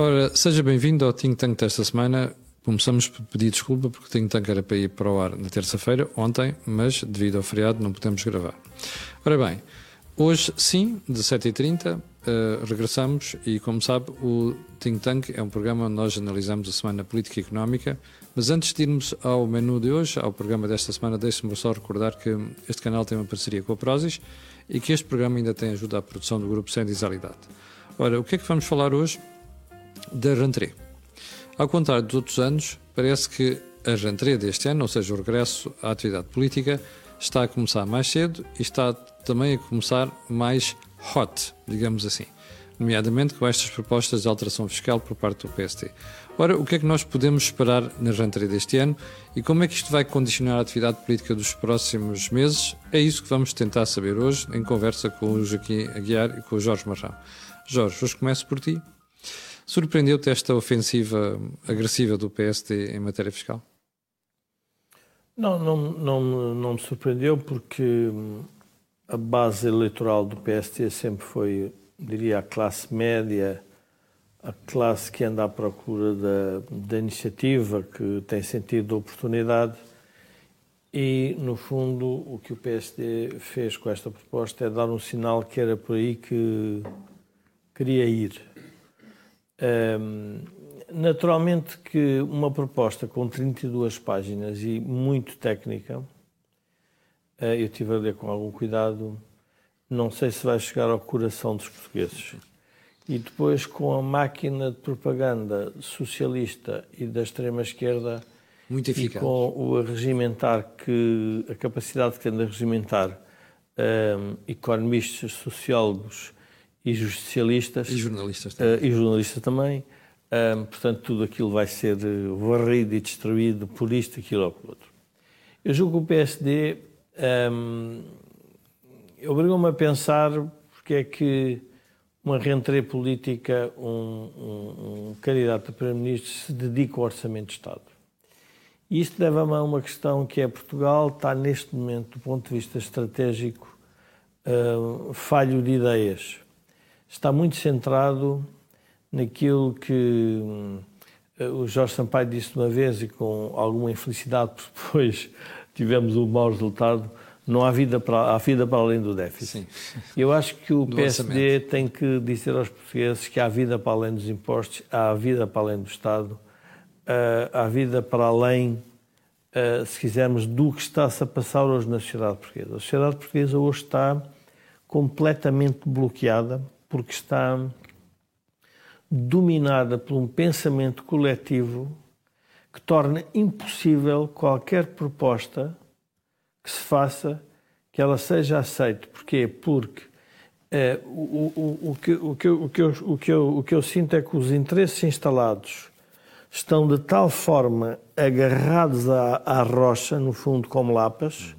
Ora, seja bem-vindo ao Think Tank desta semana. Começamos por pedir desculpa porque o Think Tank era para ir para o ar na terça-feira, ontem, mas devido ao feriado não podemos gravar. Ora bem, hoje sim, 17h30, uh, regressamos e, como sabe, o Think Tank é um programa onde nós analisamos a semana política e económica. Mas antes de irmos ao menu de hoje, ao programa desta semana, deixe-me só recordar que este canal tem uma parceria com a Prozis e que este programa ainda tem ajuda à produção do grupo Sem Disalidade. Ora, o que é que vamos falar hoje? Da rentrée. Ao contrário dos outros anos, parece que a rentrée deste ano, ou seja, o regresso à atividade política, está a começar mais cedo e está também a começar mais hot, digamos assim, nomeadamente com estas propostas de alteração fiscal por parte do PST. Ora, o que é que nós podemos esperar na rentrée deste ano e como é que isto vai condicionar a atividade política dos próximos meses? É isso que vamos tentar saber hoje, em conversa com o Joaquim Aguiar e com o Jorge Marrão. Jorge, hoje começo por ti. Surpreendeu-te esta ofensiva agressiva do PSD em matéria fiscal? Não, não, não, não me surpreendeu porque a base eleitoral do PSD sempre foi, diria, a classe média, a classe que anda à procura da, da iniciativa, que tem sentido de oportunidade. E, no fundo, o que o PSD fez com esta proposta é dar um sinal que era por aí que queria ir. Um, naturalmente que uma proposta com 32 páginas e muito técnica, uh, eu tive a ler com algum cuidado, não sei se vai chegar ao coração dos portugueses. E depois com a máquina de propaganda socialista e da extrema esquerda muito eficaz. E com o regimentar que a capacidade que tem de regimentar um, economistas, sociólogos e justicialistas. E jornalistas também. Uh, e jornalistas também. Um, portanto, tudo aquilo vai ser varrido e destruído por isto, aquilo ou por outro. Eu julgo que o PSD um, obrigou-me a pensar porque é que uma rentrée política, um, um, um candidato a Primeiro-Ministro se dedica ao Orçamento de Estado. E isto leva-me a uma questão que é Portugal está neste momento, do ponto de vista estratégico, uh, falho de ideias está muito centrado naquilo que uh, o Jorge Sampaio disse uma vez e com alguma infelicidade, porque depois tivemos um mau resultado, não há vida para, há vida para além do déficit. Sim. Eu acho que o do PSD orçamento. tem que dizer aos portugueses que há vida para além dos impostos, há vida para além do Estado, uh, há vida para além, uh, se quisermos, do que está-se a passar hoje na sociedade portuguesa. A sociedade portuguesa hoje está completamente bloqueada porque está dominada por um pensamento coletivo que torna impossível qualquer proposta que se faça que ela seja aceita. Porquê? Porque eh, o, o, o, que, o, que o, que eu, o, que eu, o que eu sinto é que os interesses instalados estão de tal forma agarrados à, à rocha, no fundo, como lapas,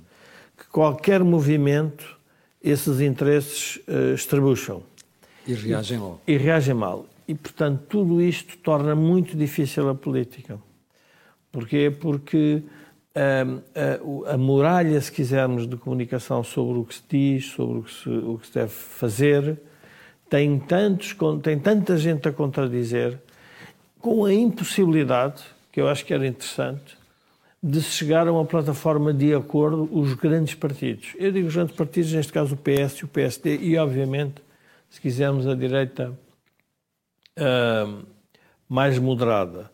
que qualquer movimento, esses interesses uh, estrebucham. E reagem logo. E, reagem mal. E, portanto, tudo isto torna muito difícil a política. Porquê? Porque a, a, a, muralha, se quisermos, de comunicação sobre o que se diz, sobre o que se, o que se deve fazer, tem, tantos, tem tanta gente a contradizer, com a impossibilidade, que eu acho que era interessante, de se chegar a uma plataforma de acordo os grandes partidos. Eu digo os grandes partidos, neste caso o PS e o PSD, e obviamente se quisermos, a direita uh, mais moderada,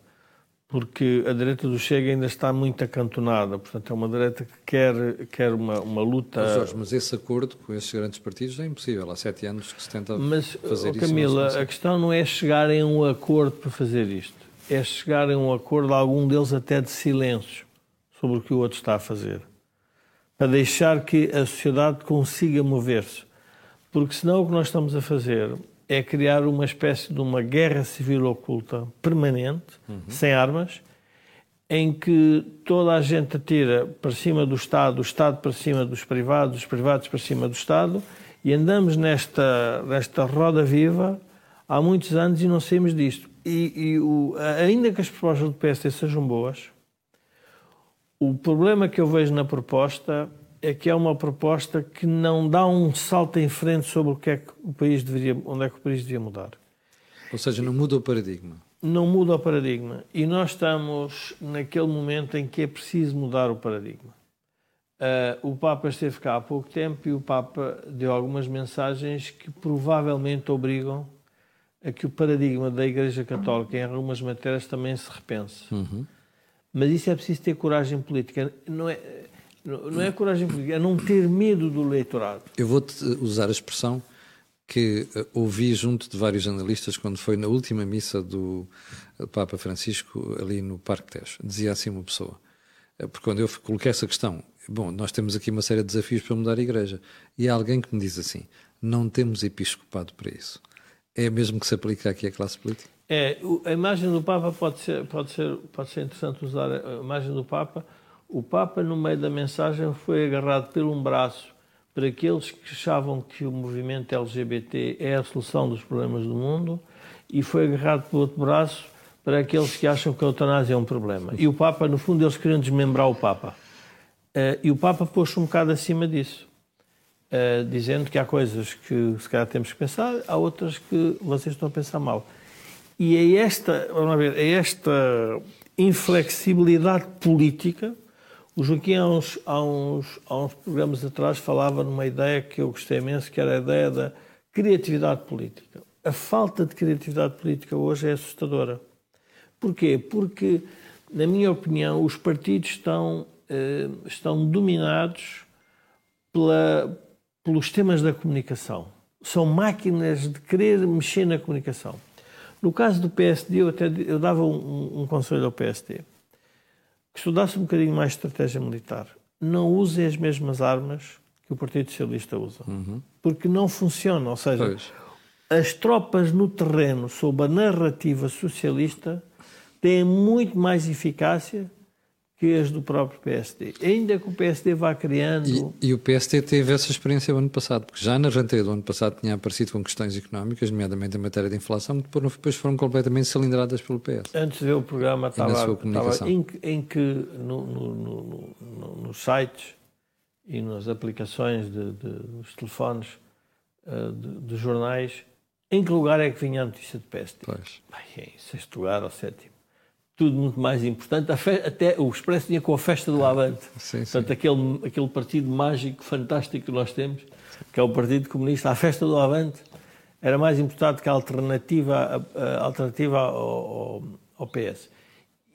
porque a direita do Chega ainda está muito acantonada, portanto é uma direita que quer, quer uma, uma luta... Mas, Jorge, mas esse acordo com esses grandes partidos é impossível, há sete anos que se tenta mas, fazer oh, isso. Camila, a questão não é chegar em um acordo para fazer isto, é chegar em um acordo, algum deles até de silêncio, sobre o que o outro está a fazer, para deixar que a sociedade consiga mover-se. Porque senão o que nós estamos a fazer é criar uma espécie de uma guerra civil oculta permanente, uhum. sem armas, em que toda a gente atira para cima do Estado, o Estado para cima dos privados, os privados para cima do Estado, e andamos nesta, nesta roda viva há muitos anos e não saímos disto. E, e o, ainda que as propostas do PSD sejam boas, o problema que eu vejo na proposta é que é uma proposta que não dá um salto em frente sobre o que é que o país deveria, onde é que o país devia mudar. Ou seja, não muda o paradigma. Não muda o paradigma. E nós estamos naquele momento em que é preciso mudar o paradigma. Uh, o Papa esteve cá há pouco tempo e o Papa deu algumas mensagens que provavelmente obrigam a que o paradigma da Igreja Católica em algumas matérias também se repense. Uhum. Mas isso é preciso ter coragem política. Não é, não é coragem política, é não ter medo do eleitorado. Eu vou-te usar a expressão que uh, ouvi junto de vários analistas quando foi na última missa do Papa Francisco ali no Parque Tejo. Dizia assim uma pessoa, porque quando eu coloquei essa questão, Bom, nós temos aqui uma série de desafios para mudar a Igreja. E há alguém que me diz assim: não temos episcopado para isso. É mesmo que se aplica aqui à classe política? É, a imagem do Papa pode ser, pode ser, pode ser interessante usar a imagem do Papa. O Papa, no meio da mensagem, foi agarrado por um braço para aqueles que achavam que o movimento LGBT é a solução dos problemas do mundo e foi agarrado pelo outro braço para aqueles que acham que a eutanásia é um problema. E o Papa, no fundo, eles queriam desmembrar o Papa. Uh, e o Papa pôs-se um bocado acima disso, uh, dizendo que há coisas que se calhar temos que pensar, há outras que vocês estão a pensar mal. E é esta, vamos ver, é esta inflexibilidade política. O Joaquim, há uns, há, uns, há uns programas atrás, falava numa ideia que eu gostei imenso, que era a ideia da criatividade política. A falta de criatividade política hoje é assustadora. Porquê? Porque, na minha opinião, os partidos estão eh, estão dominados pela, pelos temas da comunicação. São máquinas de querer mexer na comunicação. No caso do PSD, eu, até, eu dava um, um conselho ao PSD estudasse um bocadinho mais estratégia militar. Não usem as mesmas armas que o Partido Socialista usa. Uhum. Porque não funciona. Ou seja, pois. as tropas no terreno, sob a narrativa socialista, têm muito mais eficácia que as do próprio PSD. Ainda que o PSD vá criando. E, e, o PSD teve essa experiência o ano passado, porque já na rentrée do ano passado tinha aparecido com questões económicas, nomeadamente em matéria de inflação, que depois foram completamente cilindradas pelo PS. Antes de ver o programa, estava, estava em, em, que no, no, no, nos sites e nas aplicações de, de, dos telefones uh, de, de, jornais, em que lugar é que vinha a notícia do PSD? Pois. Bem, em sexto lugar ou sétimo tudo muito mais importante. Até o Expresso tinha com a festa do Avante. Sim, sim. Portanto, aquele, aquele partido mágico, fantástico que nós temos, que é o Partido Comunista, a festa do Avante, era mais importante que a alternativa, a, a alternativa ao, ao, PS.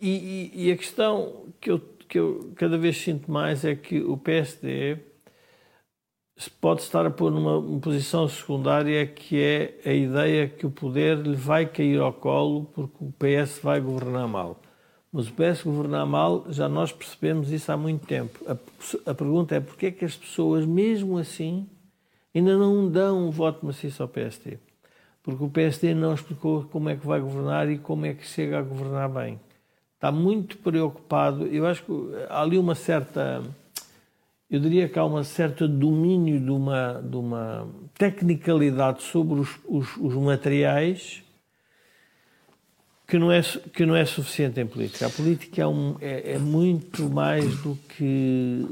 E, e, e, a questão que eu, que eu cada vez sinto mais é que o PSD pode estar a pôr numa posição secundária que é a ideia que o poder lhe vai cair ao colo porque o PS vai governar mal. Mas o PS governar mal, já nós percebemos isso há muito tempo. A, a pergunta é porquê é que as pessoas, mesmo assim, ainda não dão um voto maciço ao PSD? Porque o PSD não explicou como é que vai governar e como é que chega a governar bem. Está muito preocupado. Eu acho que há ali uma certa eu diria que há um certo domínio de uma, de uma tecnicalidade sobre os, os, os, materiais que não, é, que não é suficiente em política. A política é, um, é, é muito mais do que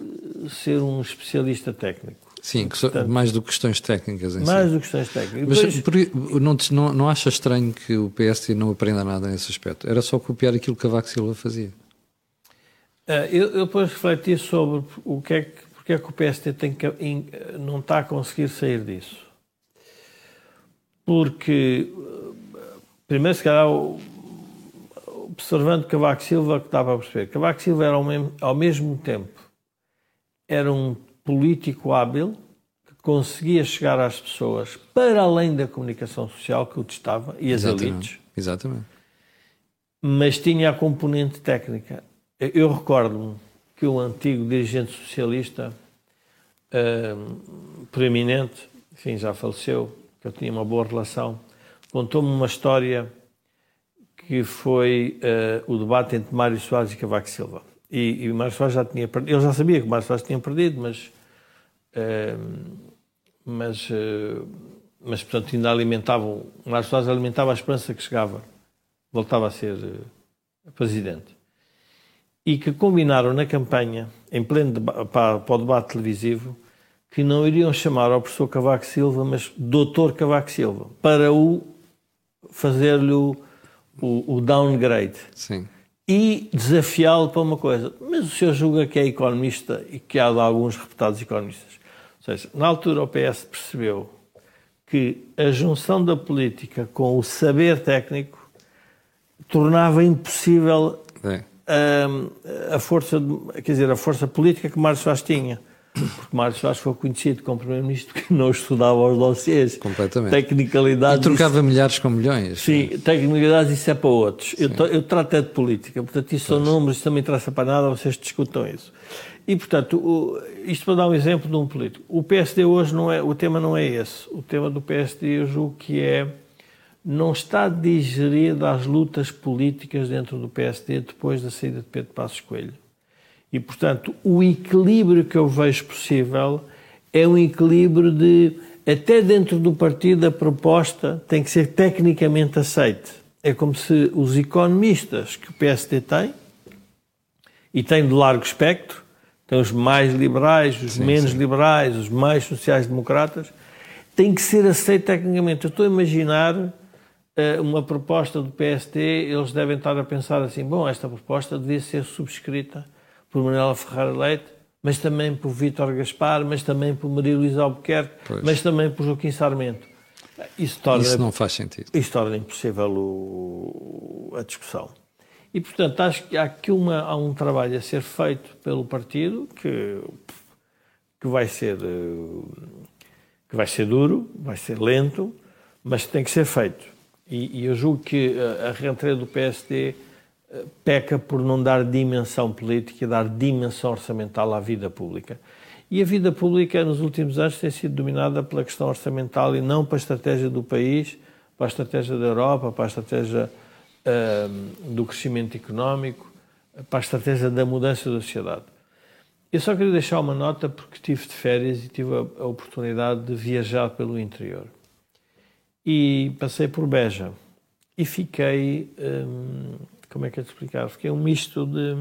ser um especialista técnico. Sim, que Portanto, mais do que questões técnicas em Mais si. do que questões técnicas. Mas Depois... não, não, não acha estranho que o PS não aprenda nada nesse aspecto? Era só copiar aquilo que Cavaco Silva fazia. Uh, eu, eu depois refleti sobre o que é que porque é que o PSD tem que, não está a conseguir sair disso? Porque, primeiro, se calhar, observando Cavaco Silva, que estava a perceber, Cavaco Silva era ao mesmo, ao mesmo tempo era um político hábil que conseguia chegar às pessoas para além da comunicação social que o testava e as Exatamente. elites. Exatamente. Mas tinha a componente técnica. Eu recordo-me que um antigo dirigente socialista uh, preeminente, enfim, já faleceu, que eu tinha uma boa relação, contou-me uma história que foi uh, o debate entre Mário Soares e Cavaco Silva. E, e Mário Soares já tinha perdido, ele já sabia que Mário Soares tinha perdido, mas, uh, mas, uh, mas portanto ainda alimentavam, Mário Soares alimentava a esperança que chegava, voltava a ser presidente e que combinaram na campanha, em pleno para, para o debate televisivo, que não iriam chamar ao professor Cavaco Silva, mas doutor Cavaco Silva, para o fazer-lhe o, o, o, downgrade. Sim. E desafiá-lo para uma coisa. Mas o senhor julga que é economista e que há alguns reputados economistas. Ou seja, na altura o PS percebeu que a junção da política com o saber técnico tornava impossível é. A, a, força, quer dizer, a força política que Mário Soares tinha. Porque Mário Soares foi conhecido como primeiro-ministro que não estudava os dossiês. Completamente. Tecnicalidades. E trocava isso... milhares com milhões. Sim, tecnicalidades isso é para outros. Eu, eu, trato é de política, portanto, isso pois. são números, isso não me interessa para nada, vocês discutam isso. E, portanto, o, isto para dar um exemplo de um político. O PSD hoje não é, o tema não é esse. O tema do PSD eu julgo que é não está digerida as lutas políticas dentro do PSD depois da saída de Pedro Passos Coelho. E, portanto, o equilíbrio que eu vejo possível é um equilíbrio de, até dentro do partido, a proposta tem que ser tecnicamente aceite. É como se os economistas que o PSD tem, e tem de largo espectro, tem os mais liberais, os sim, menos sim. liberais, os mais sociais-democratas, tem que ser aceito tecnicamente. Eu estou a imaginar uma proposta do PST, eles devem estar a pensar assim: bom, esta proposta devia ser subscrita por Manuela Ferreira Leite, mas também por Vítor Gaspar, mas também por Maria Luísa Albuquerque, pois. mas também por Joaquim Sarmento. Isso, torna, isso não faz sentido. Isso torna impossível o, a discussão. E, portanto, acho que há aqui uma, há um trabalho a ser feito pelo partido que, que, vai ser, eh, que vai ser duro, vai ser lento, mas tem que ser feito. E, e eu julgo que a, a reentrada do PSD eh, peca por não dar dimensão política dar dimensão orçamental à vida pública. E a vida pública, nos últimos anos, tem sido dominada pela questão orçamental e não para a estratégia do país, para a estratégia da Europa, para a estratégia uh, do crescimento económico, para a estratégia da mudança da sociedade. Eu só queria deixar uma nota porque estive de férias e tive a, a oportunidade de viajar pelo interior e passei por Beja e fiquei, hum, como é que é de explicar? Fiquei um misto de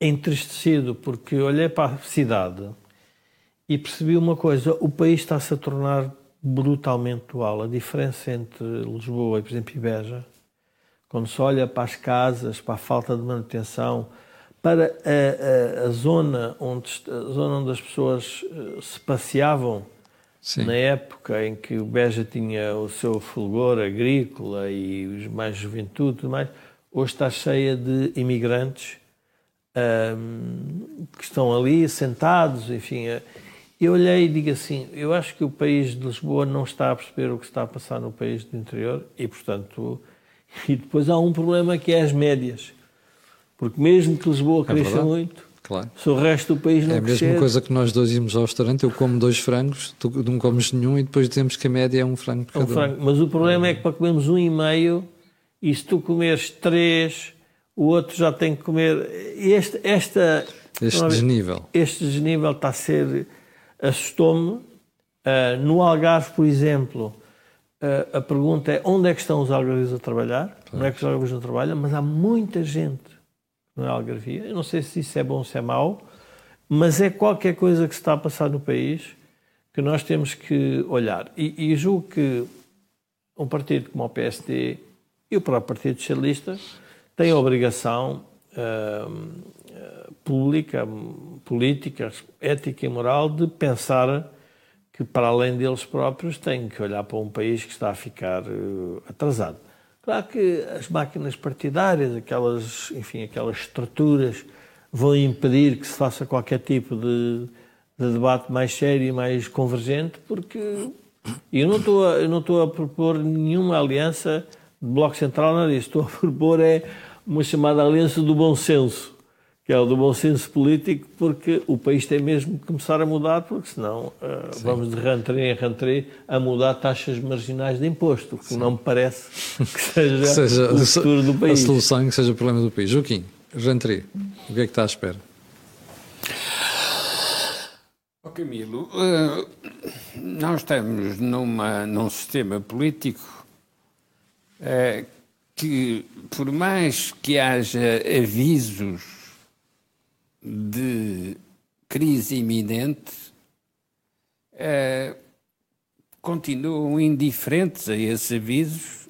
entristecido porque olhei para a cidade e percebi uma coisa: o país está-se a tornar brutalmente dual. A diferença entre Lisboa e, por exemplo, Beja, quando se olha para as casas, para a falta de manutenção, para a, a, a zona, onde, a zona onde as pessoas eh, se passeavam Sim. Na época em que o Beja tinha o seu fulgor agrícola e mais juventude e tudo mais, hoje está cheia de imigrantes que estão ali sentados, enfim. Eh, eu olhei e digo assim, eu acho que o país de Lisboa não está a perceber o que está a passar no país do interior e, portanto, e depois há um problema que é as médias. Porque mesmo que Lisboa é cresça muito, Claro. Se o resto do país não É a mesma coisa que nós dois íamos ao restaurante, eu como dois frangos, tu não comes nenhum e depois dizemos que a média é um frango por é um frango. Mas o problema é que para comermos um e meio, e se tu comeres três, o outro já tem que comer. Este, esta, este desnível. Este desnível está a ser. assustou-me. Uh, no Algarve, por exemplo, uh, a pergunta é onde é que estão os algarvios a trabalhar? Pois. Não é que os algarvios não trabalham, mas há muita gente é algarvia. Eu não sei se isso é bom ou se é mau, mas é qualquer coisa que se está a passar no país que nós temos que olhar. E, e julgo que um partido como o PSD e o próprio Partido Socialista têm a obrigação uh, pública, política, ética e moral de pensar que, para além deles próprios, têm que olhar para um país que está a ficar uh, atrasado. Claro que as máquinas partidárias, aquelas, enfim, aquelas estruturas, vão impedir que se faça qualquer tipo de, de debate mais sério e mais convergente, porque eu não estou a, eu não estou a propor nenhuma aliança de Bloco Central, nada disso. Estou a propor é uma chamada aliança do bom senso que é o do bom senso político, porque o país tem mesmo que começar a mudar, porque senão uh, vamos de rentrée em rentrée a mudar taxas marginais de imposto, que Sim. não me parece que seja, que seja o futuro do país. A solução que seja o problema do país. Joaquim, rentrée, o que é que está à espera? Oh, Camilo, uh, nós estamos numa, num sistema político uh, que, por mais que haja avisos de crise iminente, é, continuam indiferentes a esses avisos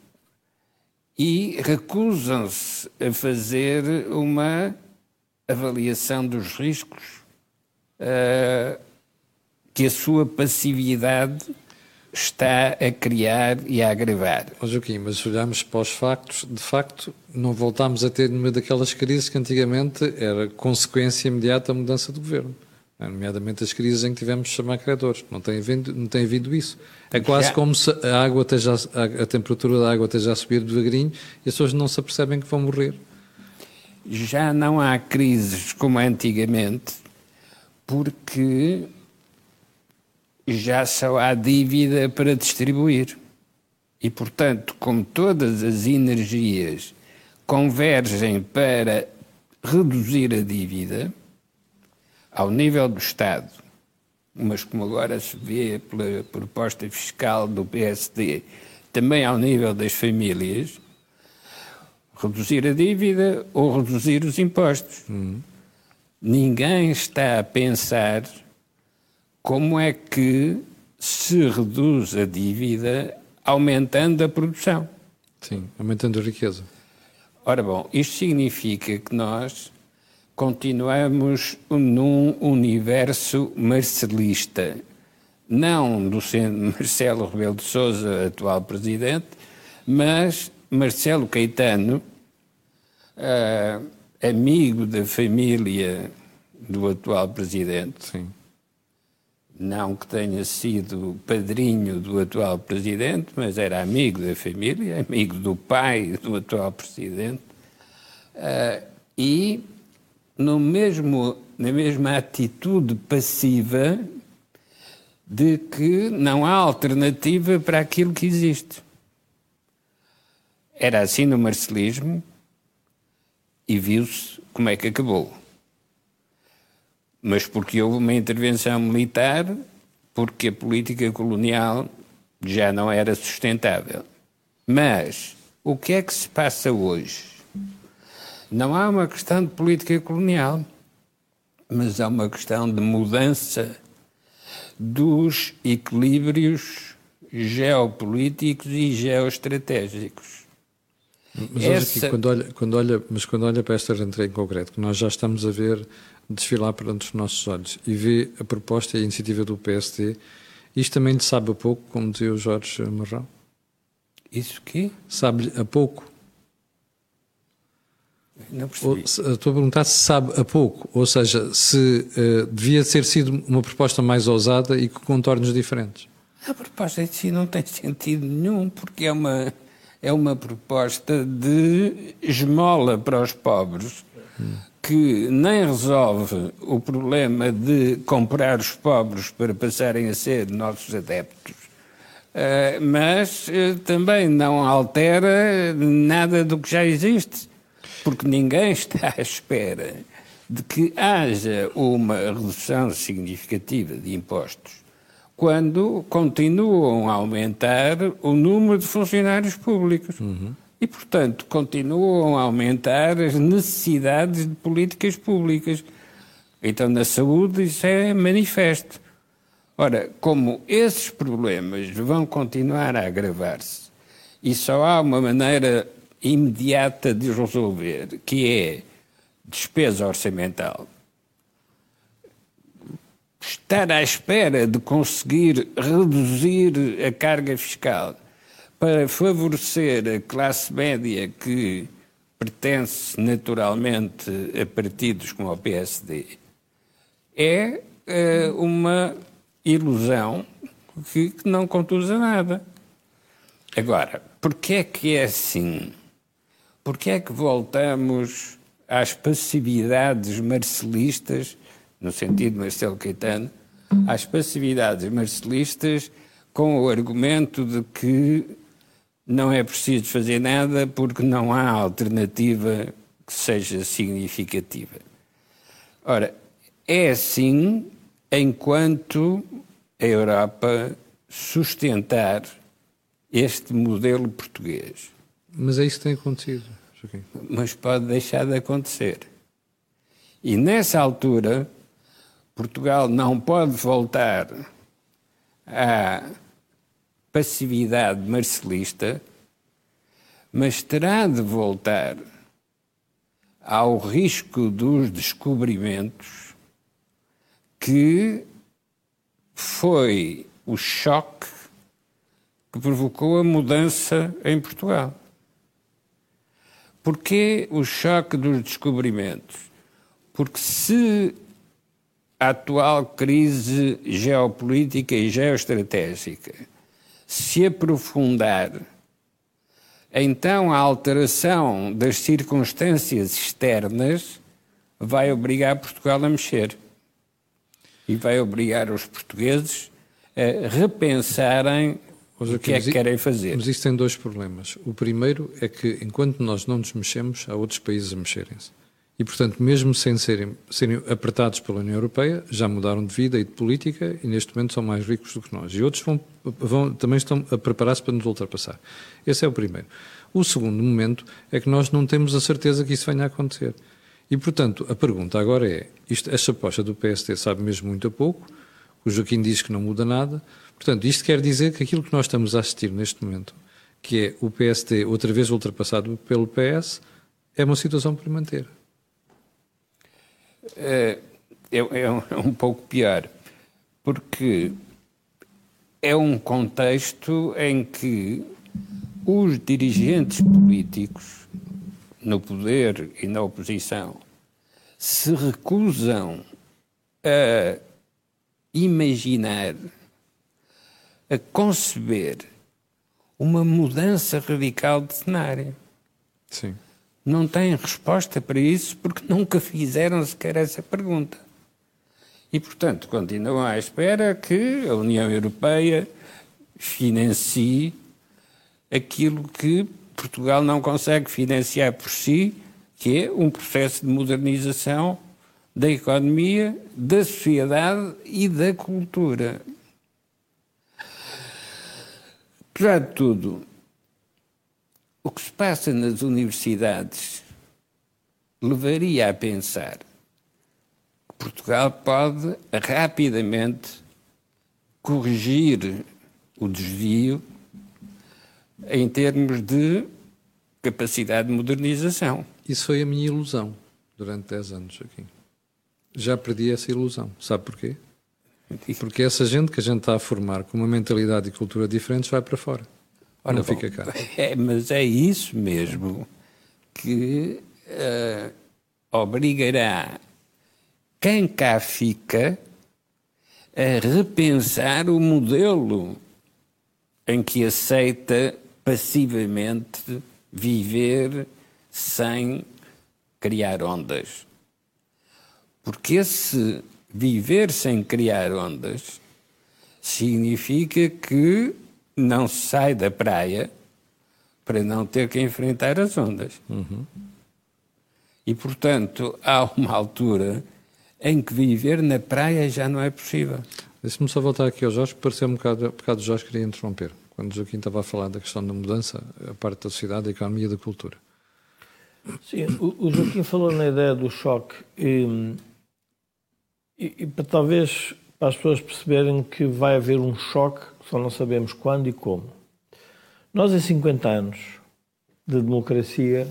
e recusam-se a fazer uma avaliação dos riscos uh, que a sua passividade está a criar e a agravar. Oh, Joaquim, mas se olharmos para os factos, de facto, não voltámos a ter uma daquelas crises que antigamente era consequência imediata da mudança do governo. Nomeadamente as crises em que tivemos de chamar credores. Não tem havido, não tem havido isso. É quase Já. como se a, água esteja, a, a temperatura da água esteja a subir devagarinho e as pessoas não se apercebem que vão morrer. Já não há crises como antigamente, porque já só há dívida para distribuir. E, portanto, como todas as energias convergem para reduzir a dívida, ao nível do Estado, mas como agora se vê pela proposta fiscal do PSD, também ao nível das famílias, reduzir a dívida ou reduzir os impostos. Uhum. Ninguém está a pensar como é que se reduz a dívida aumentando a produção. Sim, aumentando a riqueza. Ora bom, isto significa que nós continuamos num universo marcelista, não do Marcelo Rebelo de Sousa, atual presidente, mas Marcelo Caetano, uh, amigo da família do atual presidente. Sim não que tenha sido padrinho do atual presidente, mas era amigo da família, amigo do pai do atual presidente, uh, e no mesmo, na mesma atitude passiva de que não há alternativa para aquilo que existe. Era assim no marcelismo e viu-se como é que acabou mas porque houve uma intervenção militar, porque a política colonial já não era sustentável. Mas o que é que se passa hoje? Não há uma questão de política colonial, mas há uma questão de mudança dos equilíbrios geopolíticos e geoestratégicos. Mas Essa... aqui, quando olha, quando olha, mas quando olha para esta rentrée em concreto, que nós já estamos a ver desfilar perante os nossos olhos e vê a proposta e a iniciativa do PSD, isto também lhe sabe a pouco, como dizia o Jorge Marrão? Isso que? Sabe-lhe a pouco. Não percebi. Ou, estou a perguntar se sabe a pouco, ou seja, se uh, devia ter sido uma proposta mais ousada e com contornos diferentes. A proposta em si não tem sentido nenhum, porque é uma, é uma proposta de esmola para os pobres. Hum que nem resolve o problema de comprar os pobres para passarem a ser nossos adeptos, eh, mas eh, também não altera nada do que já existe, porque ninguém está à espera de que haja uma redução significativa de impostos quando continuam a aumentar o número de funcionários públicos. Uhum e, portanto, continuam a aumentar as necessidades de políticas públicas. Então, na saúde, isso é manifesto. Ora, como esses problemas vão continuar a agravar-se e só há uma maneira imediata de resolver, que é despesa orçamental, estar à espera de conseguir reduzir a carga fiscal para favorecer a classe média que pertence naturalmente a partidos como o PSD, é uh, uma ilusão que, que não conduz a nada. Agora, porquê é que é assim? Porquê é que voltamos às passividades marcelistas, no sentido de Marcelo Caetano, às passividades marcelistas com o argumento de que não é preciso fazer nada porque não há alternativa que seja significativa. Ora, é assim enquanto a Europa sustentar este modelo português. Mas é isso que tem acontecido. Joaquim. Mas pode deixar de acontecer. E nessa altura, Portugal não pode voltar a passividade marcelista, mas terá de voltar ao risco dos descobrimentos que foi o choque que provocou a mudança em Portugal. Porquê o choque dos descobrimentos? Porque se a atual crise geopolítica e geoestratégica se aprofundar, então a alteração das circunstâncias externas vai obrigar Portugal a mexer. E vai obrigar os portugueses a repensarem o que é que querem fazer. Mas isso tem dois problemas. O primeiro é que, enquanto nós não nos mexemos, há outros países a mexerem-se. E, portanto, mesmo sem serem, serem apertados pela União Europeia, já mudaram de vida e de política e, neste momento, são mais ricos do que nós. E outros vão, vão também estão a preparar-se para nos ultrapassar. Esse é o primeiro. O segundo momento é que nós não temos a certeza que isso venha a acontecer. E, portanto, a pergunta agora é: isto, esta aposta do PST sabe mesmo muito a pouco, o Joaquim diz que não muda nada, Portanto, isto quer dizer que aquilo que nós estamos a assistir neste momento, que é o PST outra vez ultrapassado pelo PS, é uma situação para manter. É, é, é, um, é um pouco pior, porque é um contexto em que os dirigentes políticos, no poder e na oposição, se recusam a imaginar a conceber uma mudança radical de cenário. Sim. Não têm resposta para isso porque nunca fizeram sequer essa pergunta. E, portanto, continuam à espera que a União Europeia financie aquilo que Portugal não consegue financiar por si, que é um processo de modernização da economia, da sociedade e da cultura. Apesar de tudo, o que se passa nas universidades levaria a pensar que Portugal pode rapidamente corrigir o desvio em termos de capacidade de modernização. Isso foi a minha ilusão durante 10 anos aqui. Já perdi essa ilusão. Sabe porquê? Porque essa gente que a gente está a formar com uma mentalidade e cultura diferentes vai para fora. Ora, não bom, fica cá. É, mas é isso mesmo que uh, obrigará quem cá fica a repensar o modelo em que aceita passivamente viver sem criar ondas. Porque esse viver sem criar ondas significa que não sai da praia para não ter que enfrentar as ondas. Uhum. E, portanto, há uma altura em que viver na praia já não é possível. Deixe-me só voltar aqui ao Jorge, pareceu um bocado, um bocado o Jorge queria interromper, quando o Joaquim estava a falar da questão da mudança, a parte da sociedade, da economia e da cultura. Sim, o, o Joaquim falou na ideia do choque. E, e, e para, talvez as pessoas perceberem que vai haver um choque, só não sabemos quando e como. Nós, em 50 anos de democracia,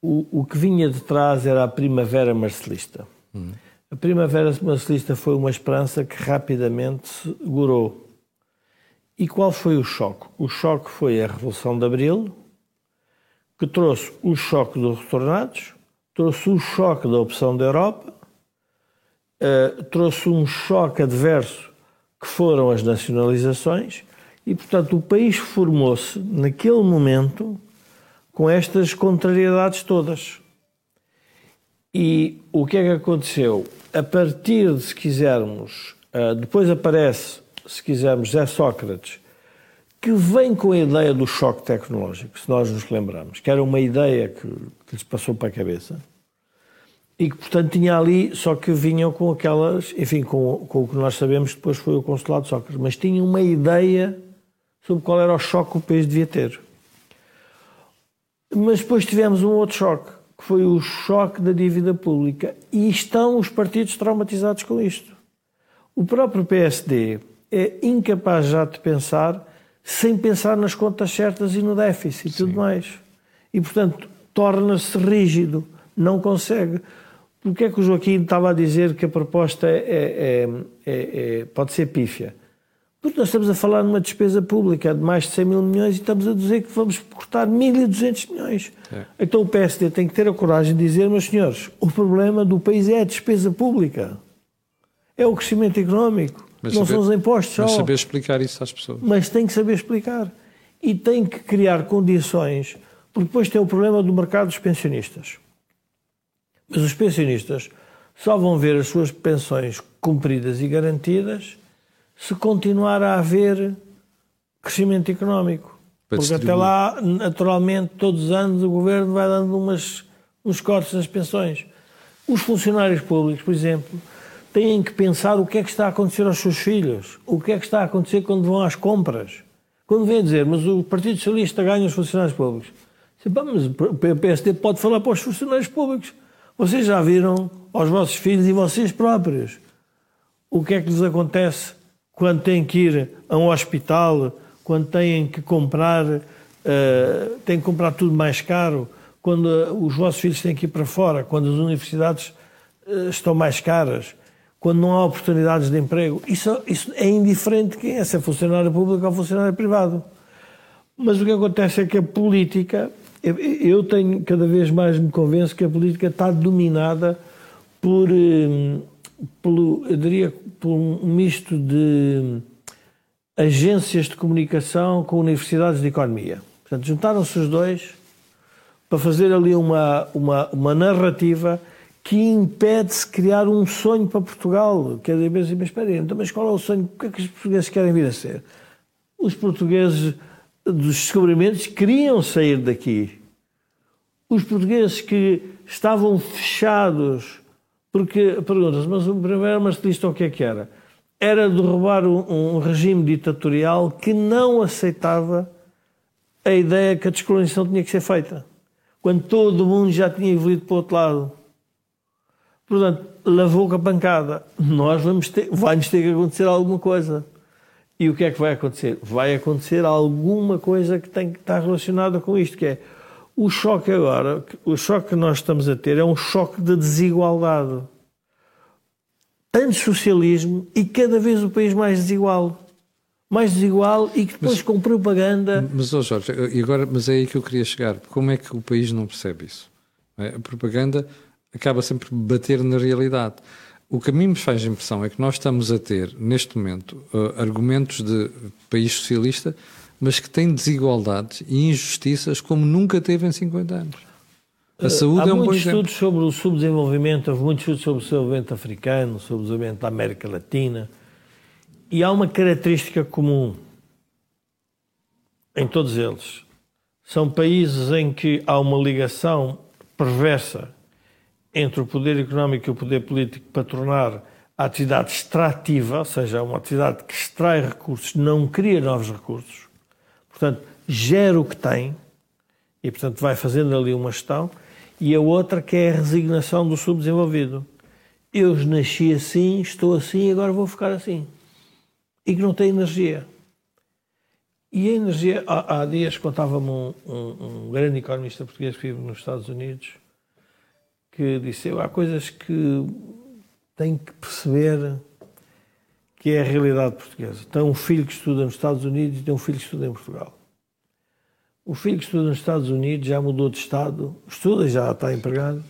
o, o que vinha de trás era a primavera marcelista. A primavera marcelista foi uma esperança que rapidamente se segurou. E qual foi o choque? O choque foi a Revolução de Abril, que trouxe o choque dos retornados, trouxe o choque da opção da Europa uh, trouxe um choque adverso que foram as nacionalizações e, portanto, o país formou-se naquele momento com estas contrariedades todas. E o que é que aconteceu? A partir de, se quisermos, uh, depois aparece, se quisermos, Zé Sócrates, que vem com a ideia do choque tecnológico, se nós nos lembramos, que era uma ideia que, que lhes passou para a cabeça e que, portanto, tinha ali, só que vinham com aquelas, enfim, com, com o que nós sabemos depois foi o consulado de Sócrates, mas tinham uma ideia sobre qual era o choque que o país devia ter. Mas depois tivemos um outro choque, que foi o choque da dívida pública. E estão os partidos traumatizados com isto. O próprio PSD é incapaz já de pensar sem pensar nas contas certas e no déficit e tudo mais. E, portanto, torna-se rígido, não consegue. Porquê é que o Joaquim estava a dizer que a proposta é, é, é, é, pode ser pífia? Porque nós estamos a falar numa despesa pública de mais de 100 mil milhões e estamos a dizer que vamos cortar 1.200 milhões. É. Então o PSD tem que ter a coragem de dizer, meus senhores, o problema do país é a despesa pública. É o crescimento económico. Mas não saber, são os impostos só. Mas saber explicar isso às pessoas. Mas tem que saber explicar. E tem que criar condições, porque depois tem o problema do mercado dos pensionistas. Mas os pensionistas só vão ver as suas pensões cumpridas e garantidas se continuar a haver crescimento económico. Para Porque até lá, naturalmente, todos os anos o governo vai dando umas, uns cortes nas pensões. Os funcionários públicos, por exemplo, têm que pensar o que é que está a acontecer aos seus filhos, o que é que está a acontecer quando vão às compras. Quando vem dizer, mas o Partido Socialista ganha os funcionários públicos. Mas o PSD pode falar para os funcionários públicos. Vocês já viram aos vossos filhos e vocês próprios o que é que lhes acontece quando têm que ir a um hospital, quando têm que comprar, uh, têm que comprar tudo mais caro, quando uh, os vossos filhos têm que ir para fora, quando as universidades uh, estão mais caras, quando não há oportunidades de emprego. Isso, isso é indiferente quem é, se é funcionário público ou funcionário privado. Mas o que acontece é que a política, eu, tenho cada vez mais me convenço que a política está dominada por, pelo, eu diria, por um misto de agências de comunicação com universidades de economia. Portanto, juntaram-se os dois para fazer ali uma, uma, uma narrativa que impede-se criar um sonho para Portugal. Quer dizer, mas, mas espera aí, então, mas qual é o sonho? O que é que os portugueses querem vir a ser? Os portugueses dos descobrimentos queriam sair daqui. Os portugueses que estavam fechados, porque, pergunta-se, mas o primeiro marcelista o que é que era? Era derrubar um, um regime ditatorial que não aceitava a ideia que a descolonização tinha que ser feita. Quando todo mundo já tinha evoluído para o outro lado Portanto, lavou com a pancada. Nós vamos ter, vai-nos ter que acontecer alguma coisa. E o que é que vai acontecer? Vai acontecer alguma coisa que tem que estar relacionada com isto, que é o choque agora, o choque que nós estamos a ter é um choque de desigualdade. Tanto socialismo e cada vez o país mais desigual. Mais desigual e que depois mas, com propaganda. Mas, oh Jorge, e agora, mas é aí que eu queria chegar. Como é que o país não percebe isso? É, a propaganda acaba sempre bater na realidade. O que a mim me faz impressão é que nós estamos a ter, neste momento, uh, argumentos de país socialista, mas que têm desigualdades e injustiças como nunca teve em 50 anos. A uh, saúde Há é um muitos estudos sobre o subdesenvolvimento, houve muitos estudos sobre o desenvolvimento africano, sobre o desenvolvimento da América Latina, e há uma característica comum em todos eles. São países em que há uma ligação perversa entre o poder económico e o poder político para tornar a atividade extrativa, ou seja, uma atividade que extrai recursos, não cria novos recursos, portanto, gera o que tem e, portanto, vai fazendo ali uma gestão, e a outra que é a resignação do subdesenvolvido. Eu nasci assim, estou assim, agora vou ficar assim. E que não tem energia. E a energia, há, há dias contava-me um, um, um grande economista português que vive nos Estados Unidos, que disse: há coisas que tem que perceber que é a realidade portuguesa. Tem um filho que estuda nos Estados Unidos e tem um filho que estuda em Portugal. O filho que estuda nos Estados Unidos já mudou de estado, estuda já está empregado,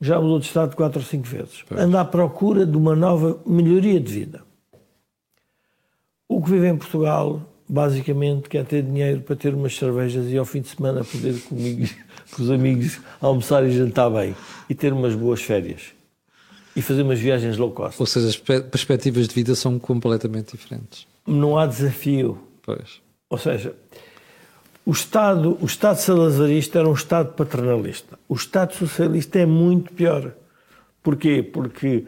já mudou de estado quatro ou cinco vezes. Anda à procura de uma nova melhoria de vida. O que vive em Portugal, basicamente, quer ter dinheiro para ter umas cervejas e ao fim de semana poder comigo com os amigos, almoçar e jantar bem e ter umas boas férias e fazer umas viagens low cost. Ou seja, as perspectivas de vida são completamente diferentes. Não há desafio. Pois. Ou seja, o Estado, o Estado salazarista era um Estado paternalista. O Estado socialista é muito pior. Porquê? Porque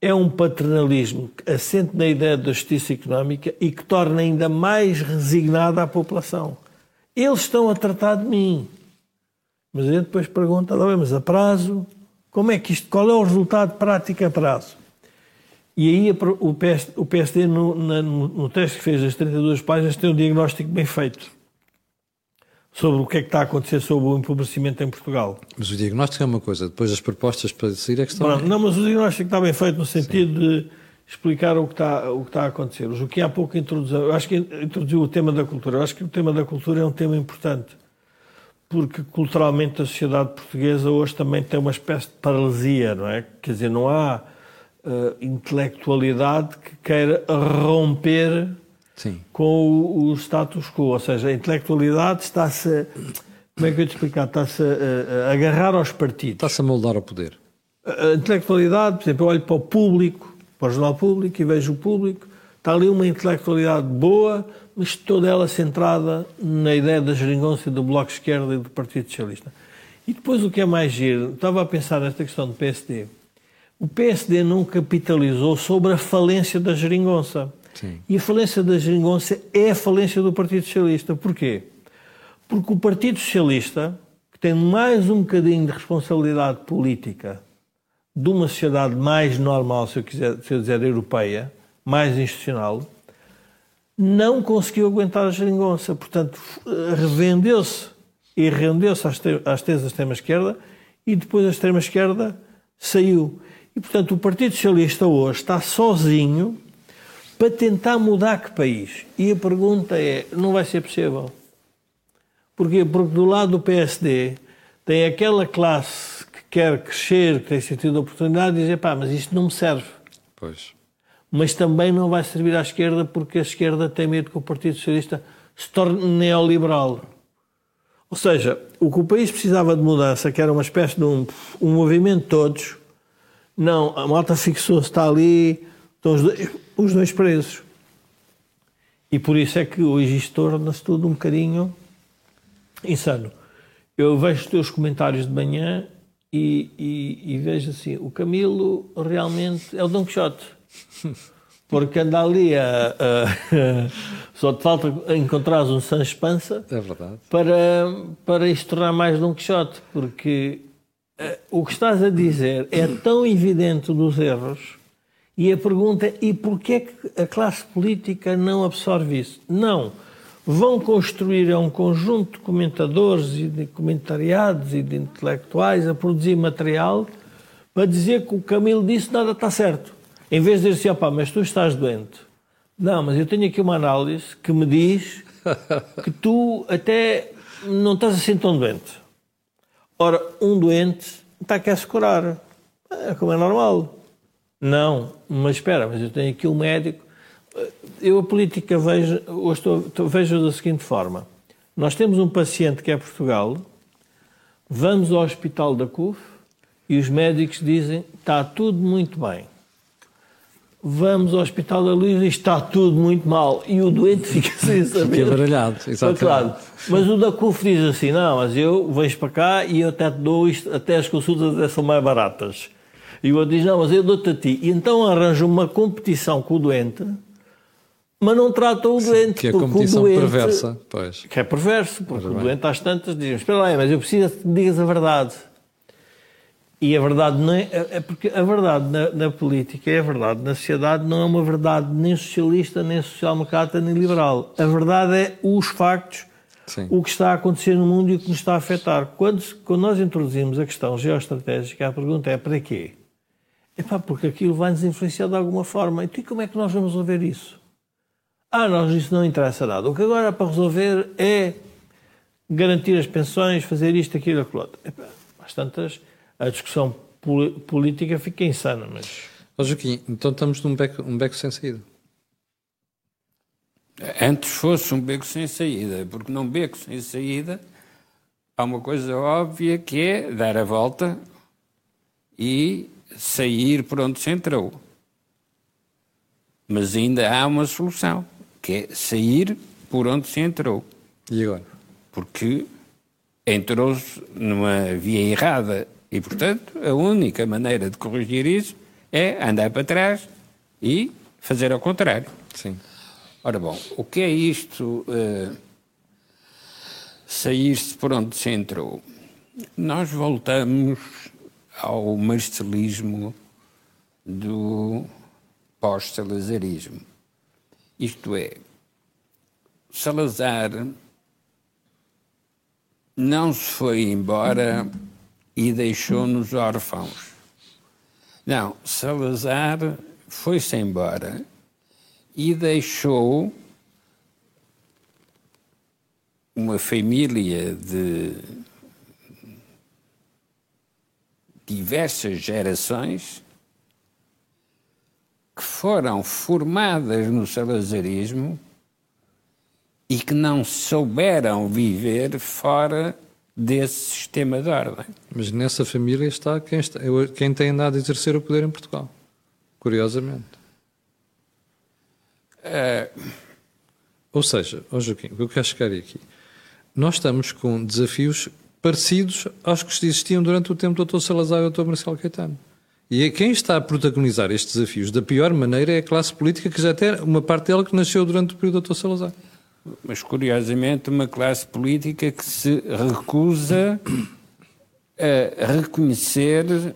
é um paternalismo assente na ideia da justiça económica e que torna ainda mais resignada a população. Eles estão a tratar de mim. Mas a gente depois pergunta, mas a prazo, como é que isto, qual é o resultado prático a prazo? E aí o PSD, o PSD no, no, no texto que fez as 32 páginas, tem um diagnóstico bem feito sobre o que é que está a acontecer sobre o empobrecimento em Portugal. Mas o diagnóstico é uma coisa, depois as propostas para decidir é que estão... Não, não mas o diagnóstico está bem feito no sentido Sim. de explicar o que, está, o que está a acontecer. O Joaquim há pouco introduziu, eu acho que introduziu o tema da cultura. Eu acho que o tema da cultura é um tema importante, porque culturalmente a sociedade portuguesa hoje também tem uma espécie de paralisia, não é? Quer dizer, não há uh, intelectualidade que queira romper Sim. com o, o, status quo. Ou seja, a intelectualidade está-se. Como é que eu te explicar? Está-se a, a, agarrar aos partidos. Está-se a moldar ao poder. A, a intelectualidade, por exemplo, eu olho para o público, para o jornal público e vejo o público, está ali uma intelectualidade boa, mas toda ela centrada na ideia da geringonça do Bloco Esquerda e do Partido Socialista. E depois o que é mais giro, estava a pensar nesta questão do PSD. O PSD não capitalizou sobre a falência da geringonça. Sim. E a falência da geringonça é a falência do Partido Socialista. Porquê? Porque o Partido Socialista, que tem mais um bocadinho de responsabilidade política de uma sociedade mais normal, se eu, quiser, se eu dizer europeia, mais institucional, não conseguiu aguentar a geringonça. Portanto, revendeu-se e rendeu-se teses da extrema-esquerda e depois a extrema-esquerda saiu. E, portanto, o Partido Socialista hoje está sozinho para tentar mudar que país? E a pergunta é: não vai ser possível. Porquê? Porque do lado do PSD tem aquela classe que quer crescer, que tem sentido de oportunidade, e dizer, pá, mas isto não me serve. Pois. Mas também não vai servir à esquerda, porque a esquerda tem medo que o Partido Socialista se torne neoliberal. Ou seja, o que o país precisava de mudança, que era uma espécie de um, um movimento de todos, não, a malta fixou-se, está ali, estão os dois, os dois presos. E por isso é que hoje isto torna-se tudo um bocadinho insano. Eu vejo os teus comentários de manhã e, e, e, vejo assim, o Camilo realmente é o Dom Quixote. Porque anda ali a, a, só te falta encontrar um Sancho Pança é verdade. para, para isto tornar mais Dom Quixote, porque uh, o que estás a dizer é tão evidente dos erros e a pergunta é: e porquê é que a classe política não absorve isso? Não. Vão construir um conjunto de comentadores e de comentariados e de intelectuais a produzir material para dizer que o Camilo disse nada está certo. Em vez de dizer assim, opá, mas tu estás doente. Não, mas eu tenho aqui uma análise que me diz que tu até não estás assim tão doente. Ora, um doente está a se curar. É como é normal. Não, mas espera, mas eu tenho aqui um médico. Eu a política vejo, estou, vejo da seguinte forma. Nós temos um paciente que é Portugal, vamos ao hospital da CUF e os médicos dizem está tudo muito bem. Vamos ao hospital da Luísa e está tudo muito mal. E o doente fica sem saber. Fica baralhado, exatamente. Claro. Mas o da CUF diz assim, não, mas eu vejo para cá e eu até te dou isto, até as consultas até são mais baratas. E o outro diz, não, mas eu dou-te a ti. E então arranja uma competição com o doente, mas não trata o doente. que é competição doente, perversa, pois. Que é perverso, porque o doente às tantas diz, espera lá, mas eu preciso que me digas a verdade. E a verdade não é, é, é porque a verdade na, na, política é a verdade na sociedade não é uma verdade nem socialista, nem social-democrata, nem liberal. A verdade é os factos, Sim. o que está a acontecer no mundo e o que nos está a afetar. Quando, quando nós introduzimos a questão geoestratégica, a pergunta é para quê? Epá, porque aquilo vai nos influenciar de alguma forma. Então, e como é que nós vamos resolver isso? Ah, nós isso não interessa nada. O que agora é para resolver é garantir as pensões, fazer isto, aquilo, aquilo outro. Epá, às tantas, a discussão política fica insana, mas... Ó Joaquim, então estamos num beco, um beco sem saída. Antes fosse um beco sem saída, porque num beco sem saída há uma coisa óbvia que é dar a volta e sair por onde se entrou. Mas ainda há uma solução, que é sair por onde se entrou. E agora? Porque entrou-se numa via errada e, portanto, a única maneira de corrigir isso é andar para trás e fazer ao contrário. Sim. Ora bom, o que é isto uh, sair-se por onde se entrou? Nós voltamos ao marcelismo do pós-salazarismo. Isto é, Salazar não se foi embora e deixou-nos órfãos. Não, Salazar foi-se embora e deixou uma família de diversas gerações que foram formadas no salazarismo e que não souberam viver fora desse sistema de ordem. Mas nessa família está quem, está, quem tem andado a exercer o poder em Portugal, curiosamente. Uh... Ou seja, oh Joaquim, o que eu quero chegar aqui, nós estamos com desafios parecidos aos que existiam durante o tempo do Dr. Salazar e do Dr. Marcelo Caetano. E quem está a protagonizar estes desafios da pior maneira é a classe política, que já tem uma parte dela que nasceu durante o período do Dr. Salazar. Mas, curiosamente, uma classe política que se recusa a reconhecer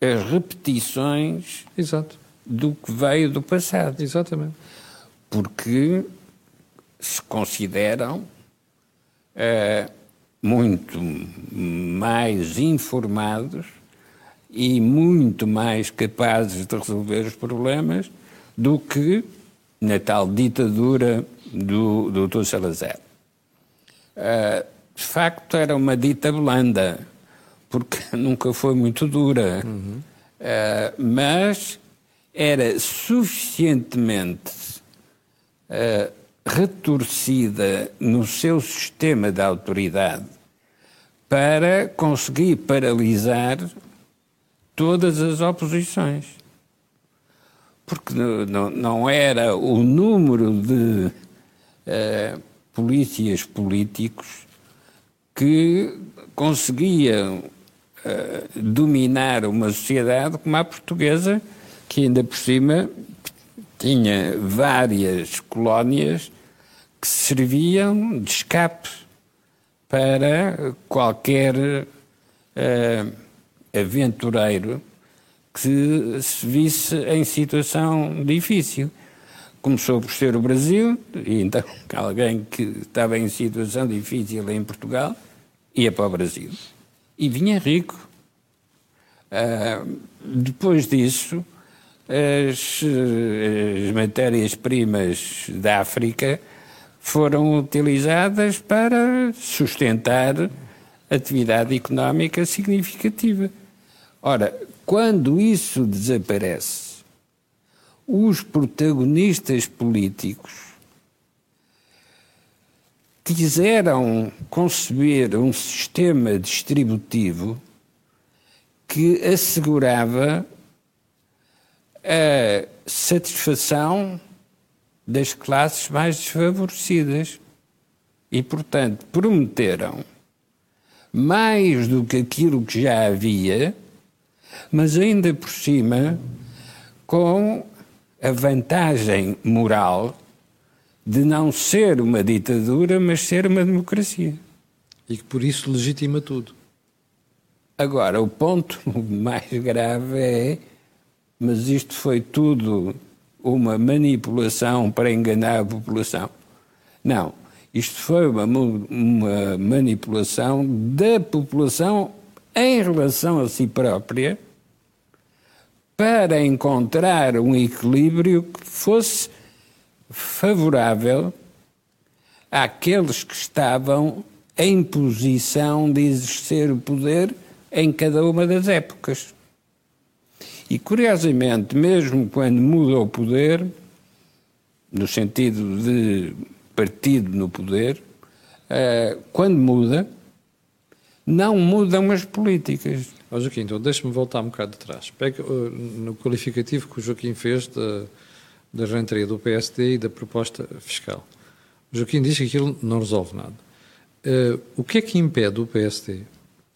as repetições Exato. do que veio do passado. Exatamente. Porque se consideram uh, muito mais informados e muito mais capazes de resolver os problemas do que na tal ditadura do, do Dr. Salazar. Uh, de facto, era uma dita blanda, porque nunca foi muito dura, uhum. uh, mas era suficientemente uh, retorcida no seu sistema de autoridade para conseguir paralisar todas as oposições. Porque não, não era o número de uh, polícias políticos que conseguiam uh, dominar uma sociedade como a portuguesa, que ainda por cima tinha várias colónias que serviam de escape para qualquer uh, aventureiro que se visse em situação difícil. Começou por ser o Brasil, e então alguém que estava em situação difícil em Portugal ia para o Brasil. E vinha rico. Uh, depois disso, as, as matérias-primas da África foram utilizadas para sustentar atividade económica significativa. Ora, quando isso desaparece, os protagonistas políticos quiseram conceber um sistema distributivo que assegurava a satisfação das classes mais desfavorecidas. E, portanto, prometeram mais do que aquilo que já havia, mas ainda por cima com a vantagem moral de não ser uma ditadura, mas ser uma democracia. E que por isso legitima tudo. Agora, o ponto mais grave é: mas isto foi tudo uma manipulação para enganar a população? Não. Isto foi uma, uma manipulação da população em relação a si própria para encontrar um equilíbrio que fosse favorável àqueles que estavam em posição de exercer o poder em cada uma das épocas. E curiosamente, mesmo quando muda o poder, no sentido de partido no poder, uh, quando muda, não mudam as políticas. Oh, Joaquim, então deixa-me voltar um bocado de trás. Pega uh, no qualificativo que o Joaquim fez da, da do PSD e da proposta fiscal. O Joaquim diz que aquilo não resolve nada. Uh, o que é que impede o PSD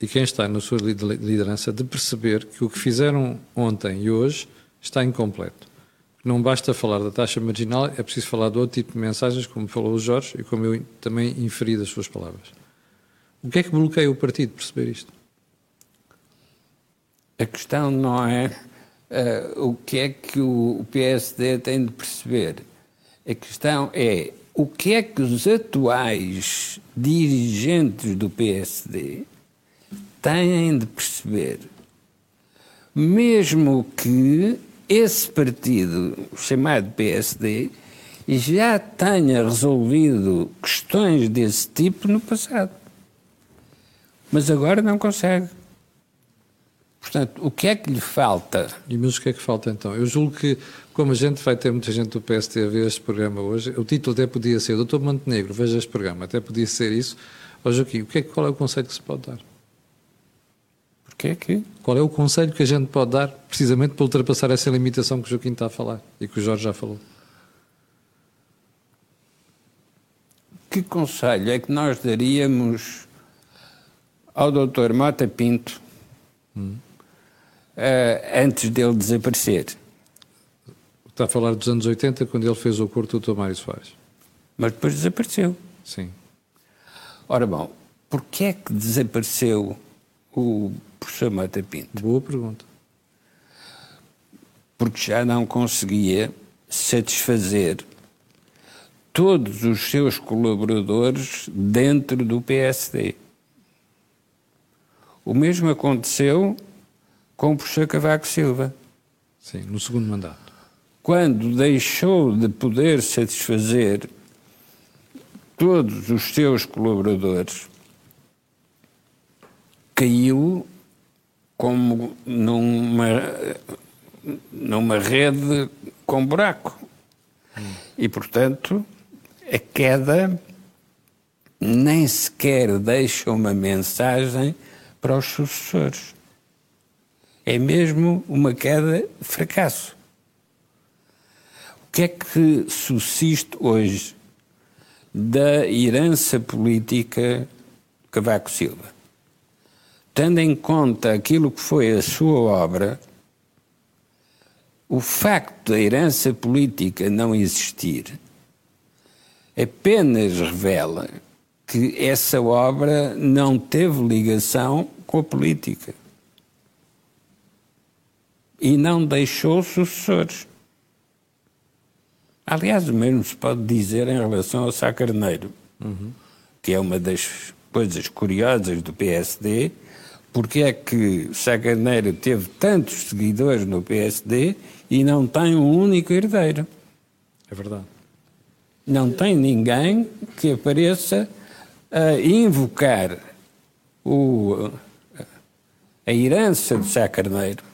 e quem está na sua liderança de perceber que o que fizeram ontem e hoje está incompleto? Não basta falar da taxa marginal, é preciso falar de outro tipo de mensagens, como falou o Jorge e como eu também inferi das suas palavras. O que é que bloqueia o partido perceber isto? A questão não é uh, o que é que o PSD tem de perceber? A questão é o que é que os atuais dirigentes do PSD têm de perceber, mesmo que esse partido, chamado PSD, já tenha resolvido questões desse tipo no passado. Mas agora não consegue. Portanto, o que é que lhe falta? E mas o que é que falta então? Eu julgo que, como a gente vai ter muita gente do PST a ver este programa hoje, o título até podia ser Doutor Montenegro, veja este programa, até podia ser isso. Ó Joaquim, o que é, qual é o conselho que se pode dar? Porquê é que? Qual é o conselho que a gente pode dar precisamente para ultrapassar essa limitação que o Joaquim está a falar e que o Jorge já falou? Que conselho é que nós daríamos ao Dr. Mota Pinto hum. uh, antes dele desaparecer? Está a falar dos anos 80, quando ele fez o curto do Tomário Soares. Mas depois desapareceu. Sim. Ora bom, porquê é que desapareceu o professor Mota Pinto? Boa pergunta. Porque já não conseguia satisfazer todos os seus colaboradores dentro do PSD. O mesmo aconteceu com o professor Cavaco Silva. Sim, no segundo mandato. Quando deixou de poder satisfazer todos os seus colaboradores, caiu como numa, numa rede com buraco. Hum. E, portanto, a queda nem sequer deixa uma mensagem para os sucessores. É mesmo uma queda fracasso. O que é que subsiste hoje da herança política de Cavaco Silva? Tendo em conta aquilo que foi a sua obra, o facto da herança política não existir apenas revela que essa obra não teve ligação com a política e não deixou sucessores. Aliás, o mesmo se pode dizer em relação ao Sá Carneiro, uhum. que é uma das coisas curiosas do PSD, porque é que Sá Carneiro teve tantos seguidores no PSD e não tem um único herdeiro. É verdade. Não tem ninguém que apareça a invocar o, a herança de Sá Carneiro.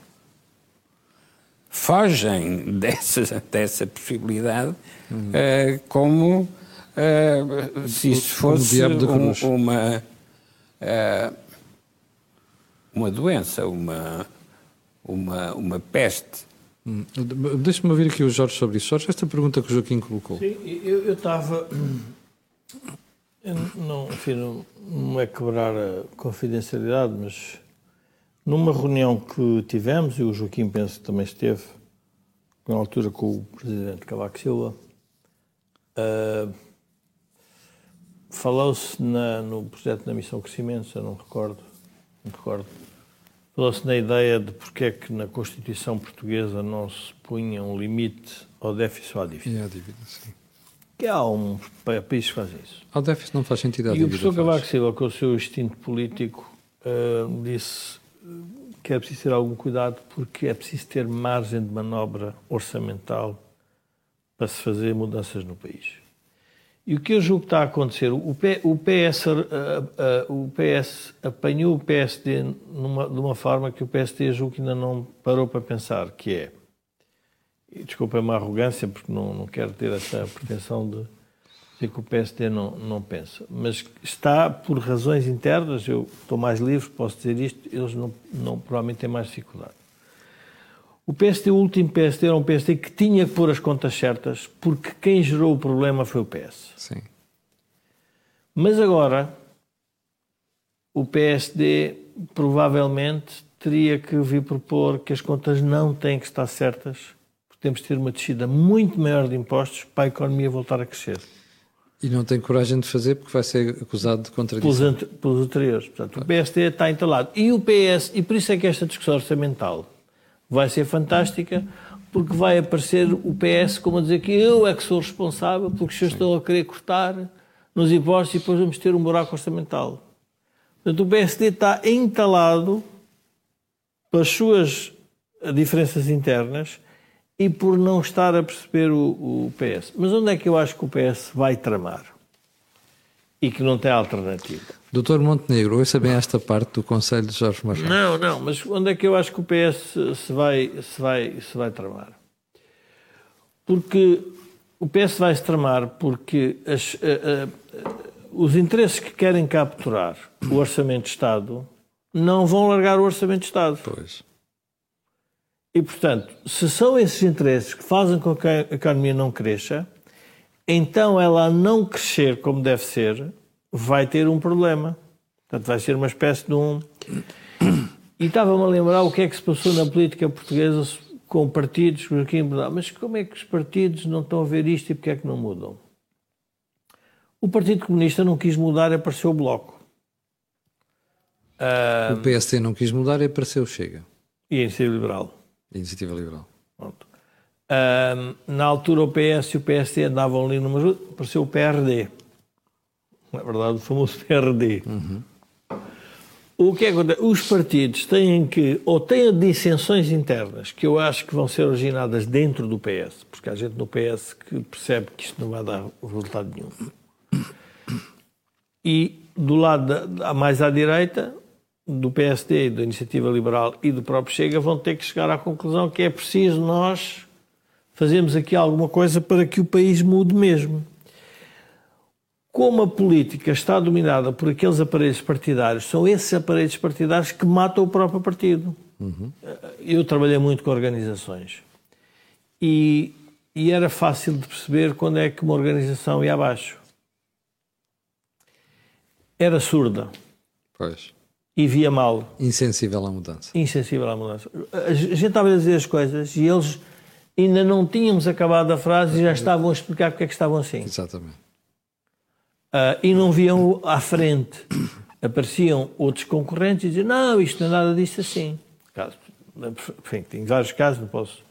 Fogem dessa, dessa possibilidade uhum. uh, como uh, se isso fosse um, uma, uh, uma doença, uma, uma, uma peste. Hum. Deixa-me ouvir aqui o Jorge sobre isso. Jorge, esta pergunta que o Joaquim colocou. Sim, eu estava. Não, enfim, não, é quebrar a confidencialidade, mas numa reunião que tivemos, e o Joaquim penso que também esteve, na altura com o presidente Cavaco Silva, uh, falou-se no projeto da Missão Crescimento, eu não recordo, não recordo, Falou-se na ideia de porque é que na Constituição portuguesa não se punha um limite ao déficit ou à dívida. E à dívida, sim. Que há um países que fazem isso. Ao déficit não faz sentido e o professor Cavaco Silva, com o seu instinto político, uh, disse que é preciso ter algum cuidado porque é preciso ter margem de manobra orçamental para se fazer mudanças no país. E o que eu julgo que está a acontecer, o, PS, uh, uh, o PS apanhou o PSD numa, de uma forma que o PSD julgo que ainda não parou para pensar, que é, e desculpa uma arrogância, porque não, não quero ter essa pretensão de dizer que o PSD não, não pensa, mas está por razões internas, eu estou mais livre, posso dizer isto, eles não, não provavelmente têm mais dificuldade. O PSD, o último PSD, era um PSD que tinha que pôr as contas certas, porque quem gerou o problema foi o PS. Sim. Mas agora, o PSD provavelmente teria que vir propor que as contas não têm que estar certas, temos de ter uma descida muito maior de impostos para a economia voltar a crescer. E não tem coragem de fazer porque vai ser acusado de contradição. Pelos, pelos anteriores. Portanto, o PSD está entalado. E o PS, e por isso é que esta discussão orçamental vai ser fantástica, porque vai aparecer o PS como a dizer que eu é que sou responsável, porque os senhores estão a querer cortar nos impostos e depois vamos ter um buraco orçamental. Portanto, o PSD está entalado pelas suas diferenças internas e por não estar a perceber o, o, PS. Mas onde é que eu acho que o PS vai tramar? E que não tem alternativa? Doutor Montenegro, ouça bem esta parte do Conselho de Jorge Marcelo. Não, não, mas onde é que eu acho que o PS se vai, se vai, se vai tramar? Porque o PS vai se tramar porque as, os interesses que querem capturar o Orçamento de Estado não vão largar o Orçamento de Estado. Pois. E, portanto, se são esses interesses que fazem com que a economia não cresça, então ela não crescer como deve ser, vai ter um problema. Portanto, vai ser uma espécie de um. E estava-me a lembrar o que é que se passou na política portuguesa com partidos, aqui mas como é que os partidos não estão a ver isto e porque é que não mudam? O Partido Comunista não quis mudar apareceu o Bloco. O PSD não quis mudar e apareceu o Chega. E a Iniciativa Liberal. Iniciativa Liberal. Pronto. na altura o PS e o PSD andavam ali numa apareceu o PRD. Na verdade, o famoso PRD. Uhum. O que é que Os partidos têm que, ou têm dissensões internas, que eu acho que vão ser originadas dentro do PS, porque há gente no PS que percebe que isto não vai dar resultado nenhum. E do lado da, mais à direita, do PSD, da Iniciativa Liberal e do próprio Chega vão ter que chegar à conclusão que é preciso nós fazermos aqui alguma coisa para que o país mude mesmo. Como a política está dominada por aqueles aparelhos partidários, são esses aparelhos partidários que matam o próprio partido. Uhum. Eu trabalhei muito com organizações e, e era fácil de perceber quando é que uma organização ia abaixo. Era surda. Pois e via mal. Insensível à mudança. Insensível à mudança. A gente estava a dizer as coisas e eles ainda não tínhamos acabado a frase e já estavam a explicar porque é que estavam assim. Exatamente. Uh, e não viam à frente. Apareciam outros concorrentes e diziam: Não, isto não é nada disso assim. Caso, enfim, tem vários casos, não posso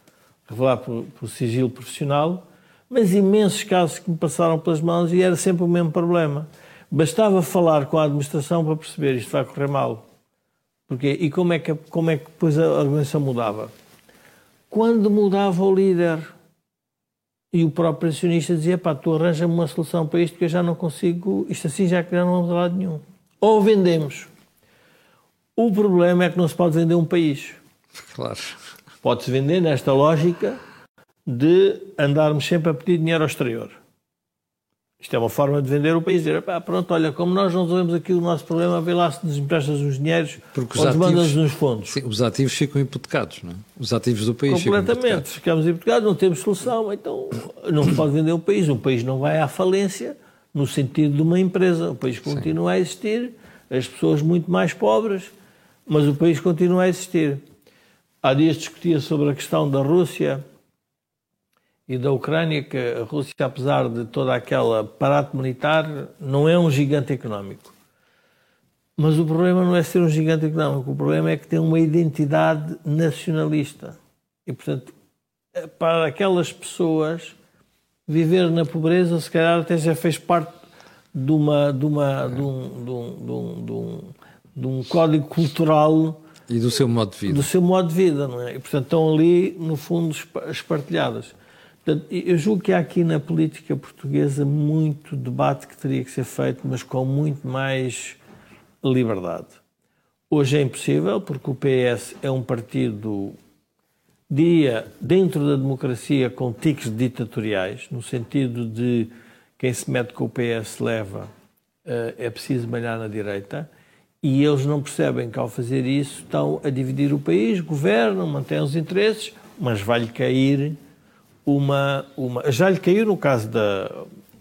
revelar por, por sigilo profissional, mas imensos casos que me passaram pelas mãos e era sempre o mesmo problema. Bastava falar com a administração para perceber isto vai correr mal. Porque, e como é, que, como é que depois a organização mudava? Quando mudava o líder e o próprio acionista dizia: pá, tu arranja-me uma solução para isto que eu já não consigo, isto assim já que já não vamos a lado nenhum. Ou vendemos. O problema é que não se pode vender um país. Claro. Pode-se vender nesta lógica de andarmos sempre a pedir dinheiro ao exterior. Isto é uma forma de vender o país. Dizer, pá, pronto, olha, como nós não resolvemos aqui o nosso problema, vê lá se nos emprestas os dinheiros Porque ou nos mandas nos fundos. Sim, os ativos ficam hipotecados, não é? Os ativos do país Completamente. Ficamos hipotecados, não temos solução, então não se pode vender um país. Um país não vai à falência no sentido de uma empresa. O país continua Sim. a existir, as pessoas muito mais pobres, mas o país continua a existir. Há dias discutia sobre a questão da Rússia e da Ucrânia, que a Rússia, apesar de toda aquela parate militar, não é um gigante económico. Mas o problema não é ser um gigante económico, o problema é que tem uma identidade nacionalista. E, portanto, para aquelas pessoas, viver na pobreza, se calhar até já fez parte de, uma, de, uma, um, de, um, de, um, de, um, de um código cultural. E do seu modo de vida. Do seu modo de vida, não é? E, portanto, estão ali, no fundo, espartilhadas. Portanto, eu julgo que há aqui na política portuguesa muito debate que teria que ser feito, mas com muito mais liberdade. Hoje é impossível, porque o PS é um partido, dia dentro da democracia, com tiques ditatoriais, no sentido de quem se mete com o PS leva, eh, é preciso malhar na direita, e eles não percebem que ao fazer isso estão a dividir o país, governam, mantêm os interesses, mas vai-lhe cair uma, uma. Já lhe caiu no caso da,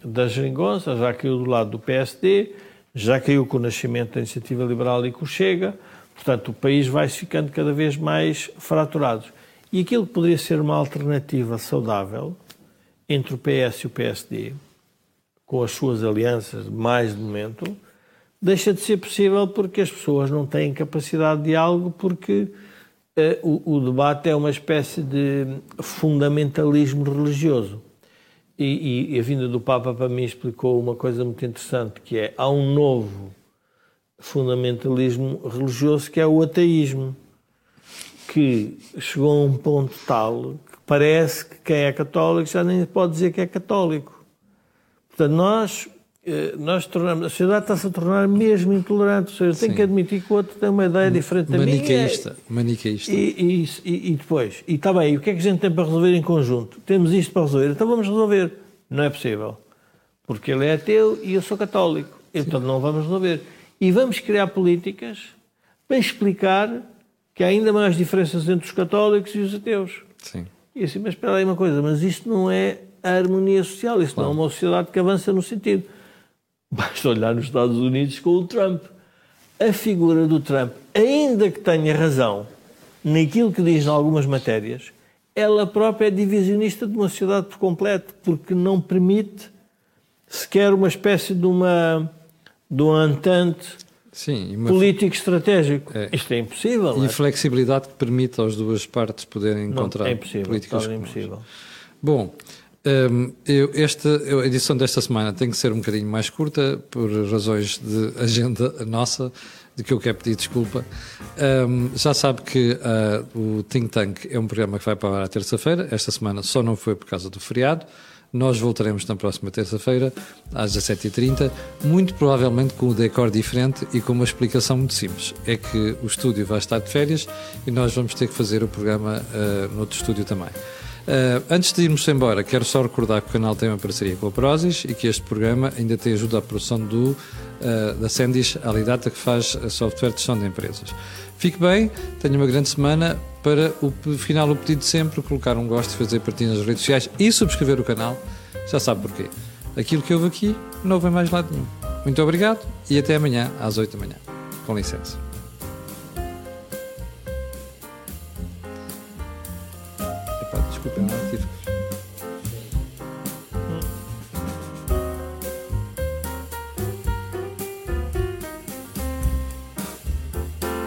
da Geringonça, já caiu do lado do PSD, já caiu com o nascimento da Iniciativa Liberal e com o Chega. Portanto, o país vai ficando cada vez mais fraturado. E aquilo que poderia ser uma alternativa saudável entre o PS e o PSD, com as suas alianças, mais de momento, deixa de ser possível porque as pessoas não têm capacidade de diálogo, porque uh, o, o, debate é uma espécie de fundamentalismo religioso. E, e, a vinda do Papa para mim explicou uma coisa muito interessante, que é há um novo fundamentalismo religioso que é o ateísmo, que chegou a um ponto tal que parece que quem é católico já nem pode dizer que é católico. Portanto, nós nós tornamos, a sociedade está-se a tornar mesmo intolerante, ou seja, tem que admitir que o outro tem uma ideia diferente da maniqueísta, minha. Maniqueísta. E, e, e, depois, e está bem, e o que é que a gente tem para resolver em conjunto? Temos isto para resolver, então vamos resolver. Não é possível. Porque ele é ateu e eu sou católico. Então Sim. não vamos resolver. E vamos criar políticas para explicar que há ainda mais diferenças entre os católicos e os ateus. Sim. E assim, mas espera aí uma coisa, mas isto não é a harmonia social, isto claro. não é uma sociedade que avança no sentido. Basta olhar nos Estados Unidos com o Trump. A figura do Trump, ainda que tenha razão naquilo que diz em algumas matérias, ela própria é divisionista de uma sociedade por completo, porque não permite sequer uma espécie de uma de um antante Sim, político estratégico. É. Isto é impossível. E é? flexibilidade que permite às duas partes poderem encontrar não, é impossível, políticas é impossível. Bom, um, eu, esta a edição desta semana tem que ser um bocadinho mais curta por razões de agenda nossa, de que eu quero pedir desculpa. Um, já sabe que uh, o Think Tank é um programa que vai para a terça-feira. Esta semana só não foi por causa do feriado. Nós voltaremos na próxima terça-feira, às 17h30, muito provavelmente com o decor diferente e com uma explicação muito simples. É que o estúdio vai estar de férias e nós vamos ter que fazer o programa uh, no outro estúdio também. Uh, antes de irmos embora, quero só recordar que o canal tem uma parceria com a Prozis e que este programa ainda tem ajuda à produção do, uh, da Sendis Alidata, que faz a software de gestão de empresas. Fique bem, tenha uma grande semana. Para o final, o pedido sempre, colocar um gosto, fazer partilha nas redes sociais e subscrever o canal. Já sabe porquê. Aquilo que houve aqui não vem mais lado nenhum. Muito obrigado e até amanhã às 8 da manhã. Com licença. Epá, desculpa, não tive